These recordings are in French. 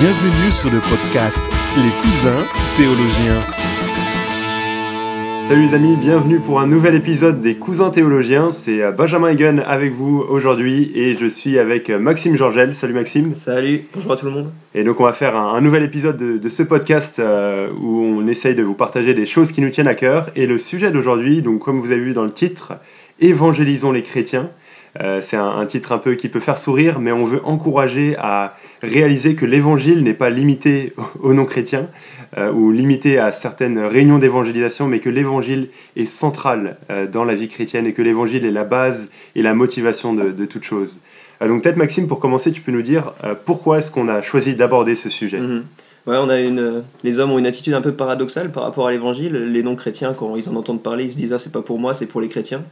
Bienvenue sur le podcast Les cousins théologiens. Salut les amis, bienvenue pour un nouvel épisode des Cousins théologiens. C'est euh, Benjamin Egan avec vous aujourd'hui et je suis avec euh, Maxime Georgel. Salut Maxime. Salut, bonjour à tout le monde. Et donc on va faire un, un nouvel épisode de, de ce podcast euh, où on essaye de vous partager des choses qui nous tiennent à cœur. Et le sujet d'aujourd'hui, donc comme vous avez vu dans le titre, Évangélisons les chrétiens. Euh, c'est un, titre un peu qui peut faire sourire, mais on veut encourager à réaliser que l'évangile n'est pas limité aux non-chrétiens euh, ou limité à certaines réunions d'évangélisation, mais que l'évangile est central euh, dans la vie chrétienne et que l'évangile est la base et la motivation de, toute chose. Donc peut-être Maxime, pour commencer, tu peux nous dire pourquoi est-ce qu'on a choisi d'aborder ce sujet? Mhm. Ouais, on a une, les hommes ont une attitude un peu paradoxale par rapport à l'évangile. Les non-chrétiens, quand ils en entendent parler, ils se disent ah c'est pas pour moi, c'est pour les chrétiens.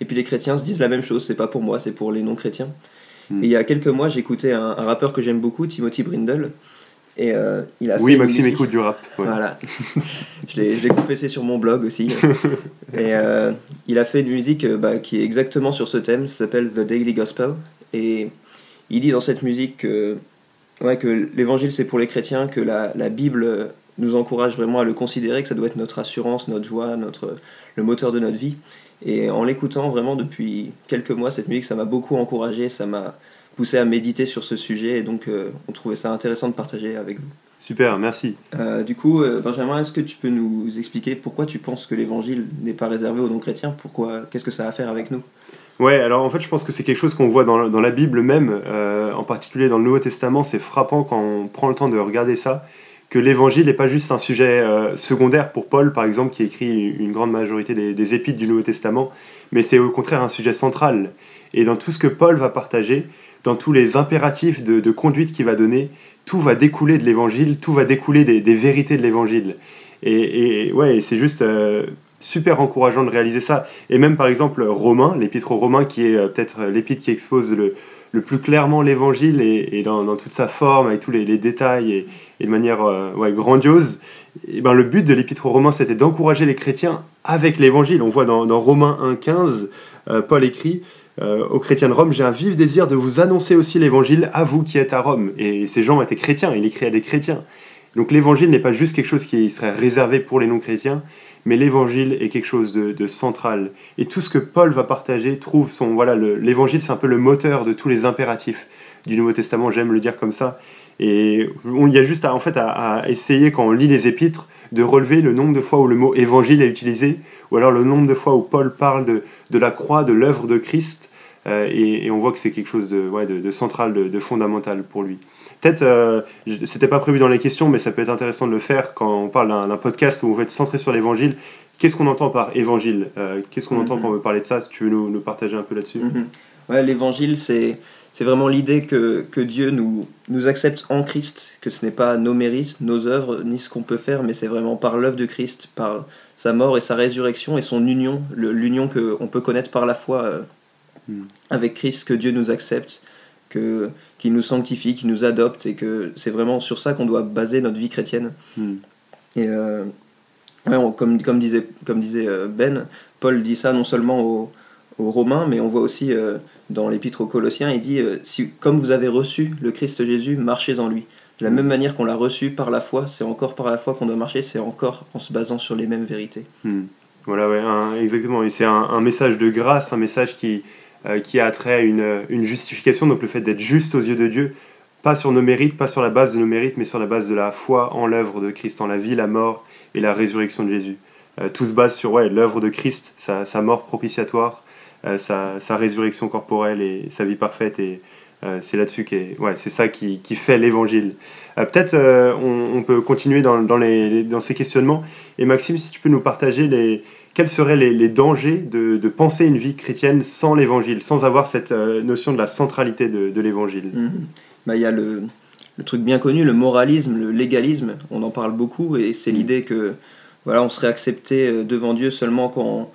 Et puis les chrétiens se disent la même chose, c'est pas pour moi, c'est pour les non-chrétiens. Mhm. Et il y a quelques mois, j'écoutais un, un rappeur que j'aime beaucoup, Timothy Brindle. Et euh, il a Oui, fait Maxime écoute du rap. ouais. Voilà. je l'ai confessé sur mon blog aussi. Et euh, il a fait une musique euh, bah, qui est exactement sur ce thème, ça s'appelle The Daily Gospel. Et il dit dans cette musique que, ouais, que l'évangile c'est pour les chrétiens, que la, la Bible nous encourage vraiment à le considérer, que ça doit être notre assurance, notre joie, notre, le moteur de notre vie. Et en l'écoutant vraiment depuis quelques mois, cette musique, ça m'a beaucoup encouragé, ça m'a poussé à méditer sur ce sujet. Et donc, euh, on trouvait ça intéressant de partager avec vous. Super, merci. Euh, du coup, euh, Benjamin, est-ce que tu peux nous expliquer pourquoi tu penses que l'évangile n'est pas réservé aux non-chrétiens? Pourquoi Qu'est-ce que ça a à faire avec nous? Ouais, alors en fait, je pense que c'est quelque chose qu'on voit dans, dans la Bible même, en particulier dans le Nouveau Testament. C'est frappant quand on prend le temps de regarder ça, que l'évangile n'est pas juste un sujet euh, secondaire pour Paul, par exemple, qui écrit une grande majorité des, des du Nouveau Testament, mais c'est au contraire un sujet central. Et dans tout ce que Paul va partager, dans tous les impératifs de, conduite qu'il va donner, tout va découler de l'évangile, tout va découler des, vérités de l'évangile. Et, et ouais, c'est juste euh, super encourageant de réaliser ça. Et même par exemple Romains, l'épître aux Romains qui est euh, peut-être l'épître qui expose le, le plus clairement l'évangile et, et dans, toute sa forme, avec tous les, détails et, et de manière euh, grandiose. Et ben, le but de l'épître aux Romains, c'était d'encourager les chrétiens avec l'évangile. On voit dans, Romains 1,15, euh, Paul écrit euh, aux chrétiens de Rome J'ai un vif désir de vous annoncer aussi l'évangile à vous qui êtes à Rome. Et ces gens étaient chrétiens, il écrit à des chrétiens. Donc l'évangile n'est pas juste quelque chose qui serait réservé pour les non-chrétiens, mais l'évangile est quelque chose de, central. Et tout ce que Paul va partager trouve son. Voilà, le- l'évangile, c'est un peu le moteur de tous les impératifs du Nouveau Testament, j'aime le dire comme ça. Et il y a juste à, en fait, à, essayer, quand on lit les épîtres, de relever le nombre de fois où le mot évangile est utilisé, ou alors le nombre de fois où Paul parle de, de la croix, de l'œuvre de Christ. Euh, et, on voit que c'est quelque chose de, de, central, de fondamental pour lui. Peut-être, euh, c'était pas prévu dans les questions, mais ça peut être intéressant de le faire quand on parle d'un podcast où on veut être centré sur l'évangile. Qu'est-ce qu'on entend par évangile Euh, Qu'est-ce qu'on entend Mhm. quand on veut parler de ça Si tu veux nous, nous partager un peu là-dessus? Mhm. Ouais, l'évangile, c'est c'est vraiment l'idée que, que Dieu nous, nous accepte en Christ, que ce n'est pas nos mérites, nos œuvres, ni ce qu'on peut faire, mais c'est vraiment par l'œuvre de Christ, par sa mort et sa résurrection et son union, l'union qu'on peut connaître par la foi euh, Mhm. avec Christ, que Dieu nous accepte, que qu'il nous sanctifie, qu'il nous adopte, et que c'est vraiment sur ça qu'on doit baser notre vie chrétienne. Mhm. Et euh, ouais, on- comme, comme disait, comme disait euh, Ben, Paul dit ça non seulement aux, aux Romains, mais on voit aussi euh, dans l'épître aux Colossiens, il dit euh, si, Comme vous avez reçu le Christ Jésus, marchez en lui. De la même manière qu'on l'a reçu par la foi, c'est encore par la foi qu'on doit marcher, c'est encore en se basant sur les mêmes vérités. Hmm. Voilà, ouais, un- exactement. Et c'est un, un message de grâce, un message qui, euh, qui a trait à une, une justification, donc le fait d'être juste aux yeux de Dieu, pas sur nos mérites, pas sur la base de nos mérites, mais sur la base de la foi en l'œuvre de Christ, en la vie, la mort et la résurrection de Jésus. Euh, tout se base sur ouais, l'œuvre de Christ, sa, mort propitiatoire, euh, sa, résurrection corporelle et sa vie parfaite. Et c'est là-dessus qu'est, ouais, c'est ça qui, qui fait l'évangile. Peut-être on, on peut continuer dans, dans, les- dans ces questionnements. Et Maxime, si tu peux nous partager les, quels seraient les, les dangers de, de penser une vie chrétienne sans l'évangile, sans avoir cette euh, notion de la centralité de, de l'évangile? Mhm. Bah, Il y a le, le truc bien connu, le moralisme, le légalisme, on en parle beaucoup, et c'est Mm. l'idée que voilà, on serait accepté euh, devant Dieu seulement quand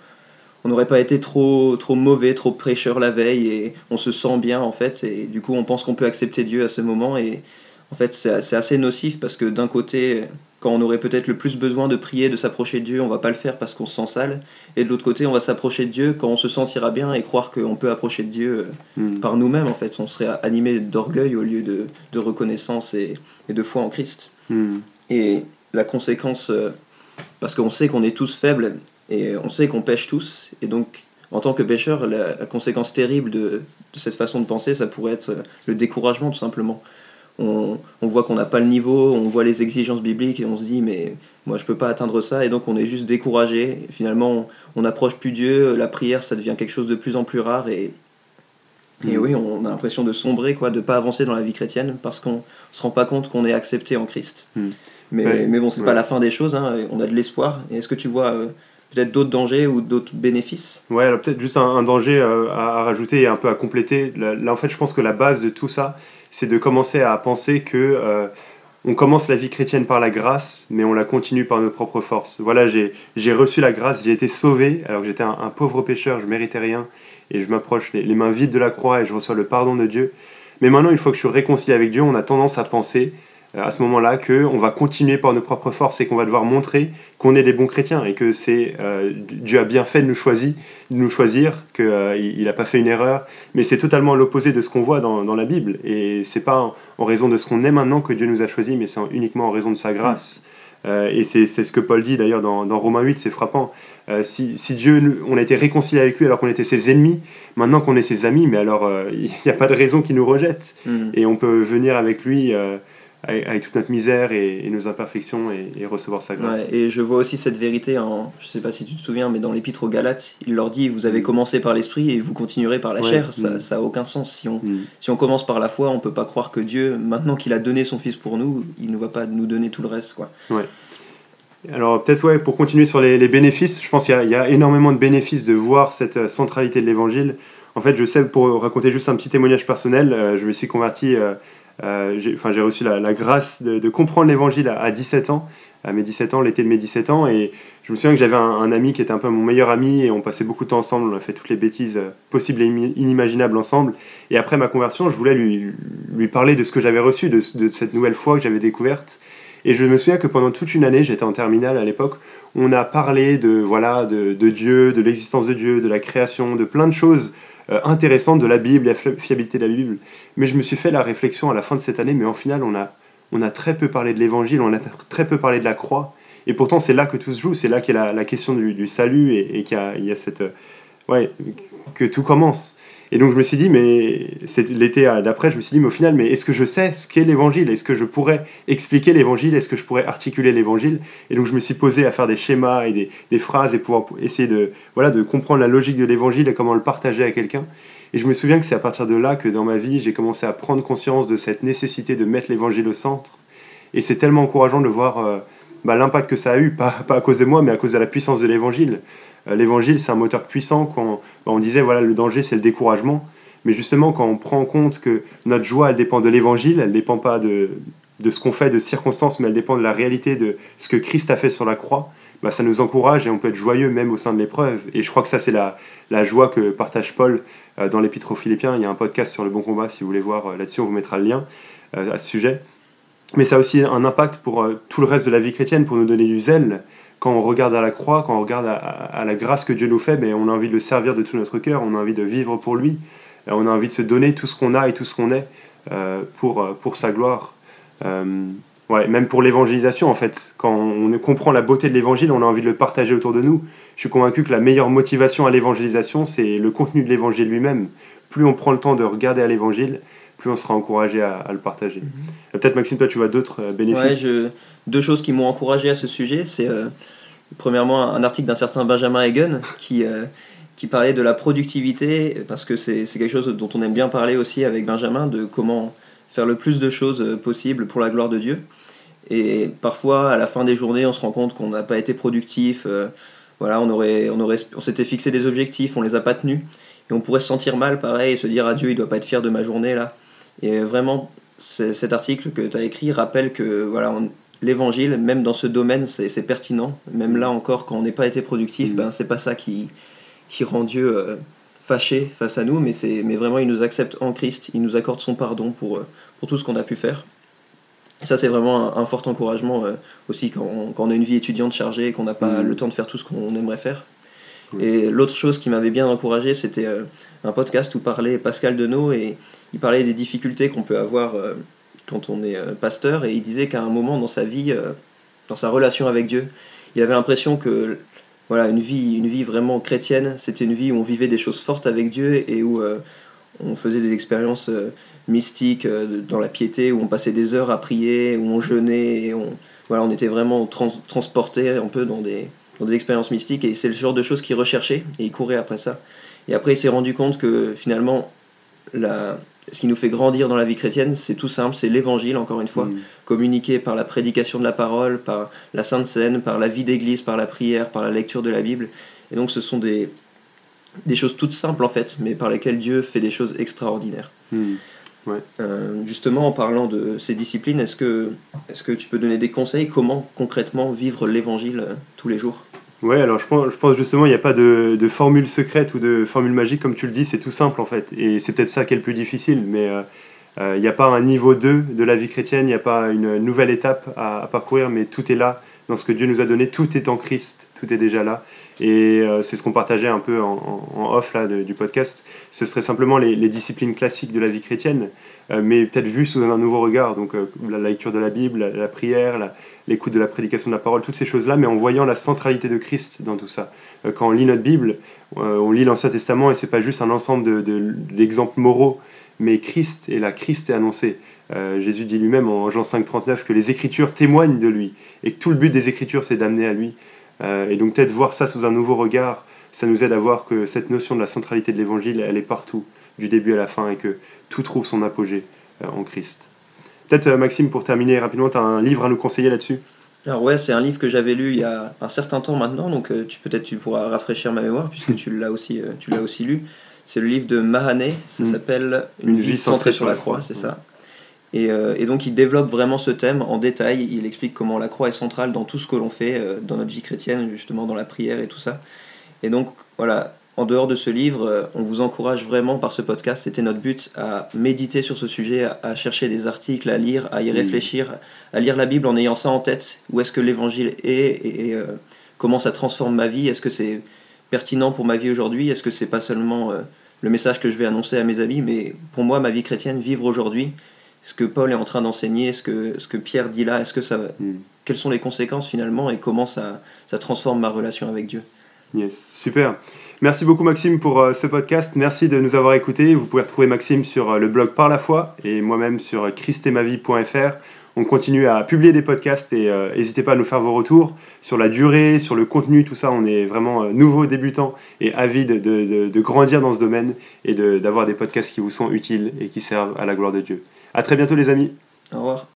on n'aurait pas été trop, trop mauvais, trop prêcheur la veille, et on se sent bien en fait, et du coup on pense qu'on peut accepter Dieu à ce moment, et en fait c'est assez nocif parce que d'un côté quand on aurait peut-être le plus besoin de prier, de s'approcher de Dieu, on va pas le faire parce qu'on se sent sale. Et de l'autre côté, on va s'approcher de Dieu quand on se sentira bien et croire qu'on peut approcher de Dieu euh, Mm. par nous-mêmes. En fait, on serait animé d'orgueil au lieu de, de reconnaissance et, et de foi en Christ. Mm. Et la conséquence, euh, parce qu'on sait qu'on est tous faibles et on sait qu'on pêche tous, et donc en tant que pêcheur, la, la conséquence terrible de, de cette façon de penser, ça pourrait être euh, le découragement tout simplement. On, on voit qu'on n'a pas le niveau, on voit les exigences bibliques et on se dit mais moi je peux pas atteindre ça et donc on est juste découragé. Finalement on n'approche plus Dieu, la prière ça devient quelque chose de plus en plus rare et, et Mm. oui on a l'impression de sombrer, quoi, de pas avancer dans la vie chrétienne parce qu'on se rend pas compte qu'on est accepté en Christ. Mm. Mais, Ouais, mais bon, c'est ouais. pas la fin des choses, hein, on a de l'espoir. Et est-ce que tu vois euh, peut-être d'autres dangers ou d'autres bénéfices? Ouais, alors peut-être juste un, un danger euh, à, à rajouter et un peu à compléter. Là, là, en fait, je pense que la base de tout ça, c'est de commencer à penser que euh, on commence la vie chrétienne par la grâce, mais on la continue par nos propres forces. Voilà, j'ai reçu la grâce, j'ai été sauvé, alors que j'étais un, pauvre pécheur, je méritais rien, et je m'approche les, les mains vides de la croix et je reçois le pardon de Dieu. Mais maintenant, une fois que je suis réconcilié avec Dieu, on a tendance à penser à ce moment-là que on va continuer par nos propres forces et qu'on va devoir montrer qu'on est des bons chrétiens et que c'est euh, Dieu a bien fait de nous choisir, de nous choisir, qu'il n'a pas fait une erreur, mais c'est totalement l'opposé de ce qu'on voit dans, dans la Bible. Et c'est pas en, en raison de ce qu'on est maintenant que Dieu nous a choisis, mais c'est en- uniquement en raison de sa grâce. Euh, et c'est ce que Paul dit d'ailleurs dans, dans Romains 8, c'est frappant. Euh, si, si Dieu, nous- on a été réconcilié avec lui alors qu'on était ses ennemis, maintenant qu'on est ses amis, mais alors euh, il n'y a pas de raison qu'il nous rejette. Hmm. Et on peut venir avec lui euh, avec, toute notre misère et, et nos imperfections et, et recevoir sa grâce. Ouais, et je vois aussi cette vérité, en, je sais pas si tu te souviens, mais dans l'épître aux Galates, il leur dit Vous avez Mm. commencé par l'esprit et vous continuerez par la Ouais, chair. Ça mm. n'a aucun sens. Si on, Mm. si on commence par la foi, on peut pas croire que Dieu, maintenant qu'il a donné son Fils pour nous, il ne va pas nous donner tout le reste. Quoi. Alors peut-être ouais, pour continuer sur les, les bénéfices, je pense qu'il y, a- il y a énormément de bénéfices de voir cette euh, centralité de l'évangile. En fait, je sais, pour raconter juste un petit témoignage personnel, euh, je me suis converti, euh, enfin, j'ai reçu la, la grâce de, comprendre l'évangile à, à 17 ans, à mes 17 ans, l'été de mes 17 ans, et je me souviens que j'avais un, ami qui était un peu mon meilleur ami, et on passait beaucoup de temps ensemble, on a fait toutes les bêtises euh, possibles et inimaginables ensemble. Et après ma conversion, je voulais lui, parler de ce que j'avais reçu, de, de cette nouvelle foi que j'avais découverte. Et je me souviens que pendant toute une année, j'étais en terminale à l'époque, on a parlé de, voilà, de, de Dieu, de l'existence de Dieu, de la création, de plein de choses euh, intéressantes de la Bible, la fi- fiabilité de la Bible. Mais je me suis fait la réflexion à la fin de cette année, mais en final, on a, on a très peu parlé de l'évangile, on a tr- très peu parlé de la croix. Et pourtant, c'est là que tout se joue, c'est là qu'est la, la question du, salut et, qu'il y a cette. euh, ouais, que tout commence. Et donc je me suis dit, mais c'est l'été d'après, je me suis dit, mais au final, mais est-ce que je sais ce qu'est l'évangile? Est-ce que je pourrais expliquer l'évangile? Est-ce que je pourrais articuler l'évangile? Et donc je me suis posé à faire des schémas et des, des phrases et pouvoir essayer de, voilà, de comprendre la logique de l'évangile et comment le partager à quelqu'un. Et je me souviens que c'est à partir de là que dans ma vie, j'ai commencé à prendre conscience de cette nécessité de mettre l'évangile au centre. Et c'est tellement encourageant de voir euh, bah, l'impact que ça a eu, pas, pas à cause de moi, mais à cause de la puissance de l'évangile. Euh, l'évangile, c'est un moteur puissant. Quand bah, on disait, voilà, le danger, c'est le découragement. Mais justement, quand on prend en compte que notre joie, elle dépend de l'évangile, elle ne dépend pas de, ce qu'on fait, de circonstances, mais elle dépend de la réalité de ce que Christ a fait sur la croix, bah, ça nous encourage et on peut être joyeux même au sein de l'épreuve. Et je crois que ça, c'est la, la joie que partage Paul euh, dans l'Épître aux Philippiens. Il y a un podcast sur le bon combat, si vous voulez voir euh, là-dessus, on vous mettra le lien à ce sujet. Mais ça a aussi un impact pour tout le reste de la vie chrétienne, pour nous donner du zèle. Quand on regarde à la croix, quand on regarde à, la grâce que Dieu nous fait, mais on a envie de le servir de tout notre cœur, on a envie de vivre pour lui, Euh, on a envie de se donner tout ce qu'on a et tout ce qu'on est euh, pour, euh, pour sa gloire. Ouais, même pour l'évangélisation, en fait. Quand on comprend la beauté de l'évangile, on a envie de le partager autour de nous. Je suis convaincu que la meilleure motivation à l'évangélisation, c'est le contenu de l'évangile lui-même. Plus on prend le temps de regarder à l'évangile, plus on sera encouragé à, à le partager. Euh, Peut-être Maxime, toi tu vois d'autres euh, bénéfices Ouais, je... Deux choses qui m'ont encouragé à ce sujet, c'est euh, premièrement un article d'un certain Benjamin Hagen qui, euh, qui parlait de la productivité, parce que c'est c'est quelque chose dont on aime bien parler aussi avec Benjamin, de comment faire le plus de choses possible pour la gloire de Dieu. Et parfois, à la fin des journées, on se rend compte qu'on n'a pas été productif. euh, voilà, on aurait, on aurait, on s'était fixé des objectifs, on les a pas tenus, et on pourrait se sentir mal, pareil, et se dire à Dieu, il doit pas être fier de ma journée là. Et vraiment, cet article que tu as écrit rappelle que voilà, l'évangile, même dans ce domaine, c'est pertinent. Même là encore, quand on n'est pas été productif, Mhm. ben, c'est pas ça qui, qui rend Dieu euh, fâché face à nous, mais, c'est- mais vraiment, il nous accepte en Christ, il nous accorde son pardon pour, euh, pour tout ce qu'on a pu faire. ça, c'est vraiment un, fort encouragement euh, aussi quand on, a une vie étudiante chargée et qu'on n'a pas Mhm. le temps de faire tout ce qu'on aimerait faire. Et l'autre chose qui m'avait bien encouragé, c'était euh, un podcast où parlait Pascal Denot et il parlait des difficultés qu'on peut avoir euh, quand on est euh, pasteur. Et il disait qu'à un moment dans sa vie, dans sa relation avec Dieu, il avait l'impression que voilà, une vie, une vie vraiment chrétienne, c'était une vie où on vivait des choses fortes avec Dieu et où on faisait des expériences mystiques dans la piété, où on passait des heures à prier, où on jeûnait, et on, voilà, on était vraiment trans transporté un peu dans des, dans des expériences mystiques, et c'est le genre de choses qu'il recherchait, et il courait après ça. Et après, il s'est rendu compte que finalement, la, ce qui nous fait grandir dans la vie chrétienne, c'est tout simple, c'est l'évangile, encore une fois, Mm. communiqué par la prédication de la parole, par la Sainte Seine, par la vie d'église, par la prière, par la lecture de la Bible. Et donc, ce sont des, des choses toutes simples, en fait, mais par lesquelles Dieu fait des choses extraordinaires. Mm. Euh, justement, en parlant de ces disciplines, est-ce que, est que tu peux donner des conseils Comment concrètement vivre l'évangile euh, tous les jours? Ouais, alors je pense, justement, il n'y a pas de, formule secrète ou de formule magique, comme tu le dis, c'est tout simple en fait. Et c'est peut-être ça qui est le plus difficile, mais euh, euh, il n'y a pas un niveau 2 de la vie chrétienne, il n'y a pas une nouvelle étape à parcourir, mais tout est là dans ce que Dieu nous a donné, tout est en Christ, tout est déjà là. Et euh, c'est ce qu'on partageait un peu en, off là, du podcast. Ce serait simplement les, disciplines classiques de la vie chrétienne, euh, mais peut-être vues sous un nouveau regard. Donc euh, la lecture de la Bible, la, prière, l'écoute de la prédication de la parole, toutes ces choses-là, mais en voyant la centralité de Christ dans tout ça. Quand on lit notre Bible, on lit l'Ancien Testament et c'est pas juste un ensemble de- de- d'exemples moraux, mais Christ est là, Christ est annoncé. Jésus dit lui-même en Jean 5,39 que les Écritures témoignent de lui et que tout le but des Écritures c'est d'amener à lui. Euh, et donc peut-être voir ça sous un nouveau regard, ça nous aide à voir que cette notion de la centralité de l'Évangile, elle est partout, du début à la fin, et que tout trouve son apogée euh, en Christ. Peut-être euh, Maxime, pour terminer rapidement, tu as un livre à nous conseiller là-dessus? Alors ouais, c'est un livre que j'avais lu il y a un certain temps maintenant, donc tu peut-être tu pourras rafraîchir ma mémoire puisque tu l'as aussi, tu l'as aussi lu. C'est le livre de Mahané, ça Mm. s'appelle Une, vie centrée sur la croix, c'est ça. Et, euh, et donc il développe vraiment ce thème en détail. Il explique comment la croix est centrale dans tout ce que l'on fait, euh, dans notre vie chrétienne, justement dans la prière et tout ça. Et donc voilà, en dehors de ce livre, euh, on vous encourage vraiment par ce podcast. C'était notre but à méditer sur ce sujet, à, à chercher des articles, à lire, à y réfléchir, à lire la Bible en ayant ça en tête. Où est-ce que l'évangile est et, et, comment ça transforme ma vie? Est-ce que c'est pertinent pour ma vie aujourd'hui? Est-ce que c'est pas seulement le message que je vais annoncer à mes amis, mais pour moi, ma vie chrétienne, vivre aujourd'hui, ce que Paul est en train d'enseigner, ce que, ce que Pierre dit là, est-ce que ça, Mm. quelles sont les conséquences finalement et comment ça, ça transforme ma relation avec Dieu Yes, super. Merci beaucoup Maxime pour euh, ce podcast. Merci de nous avoir écoutés. Vous pouvez retrouver Maxime sur euh, le blog Par la foi et moi-même sur euh, christemavie.fr. On continue à publier des podcasts et euh, n'hésitez pas à nous faire vos retours sur la durée, sur le contenu, tout ça. On est vraiment nouveaux débutants et avides de, de- de grandir dans ce domaine et de- d'avoir des podcasts qui vous sont utiles et qui servent à la gloire de Dieu. À très bientôt les amis. Au revoir.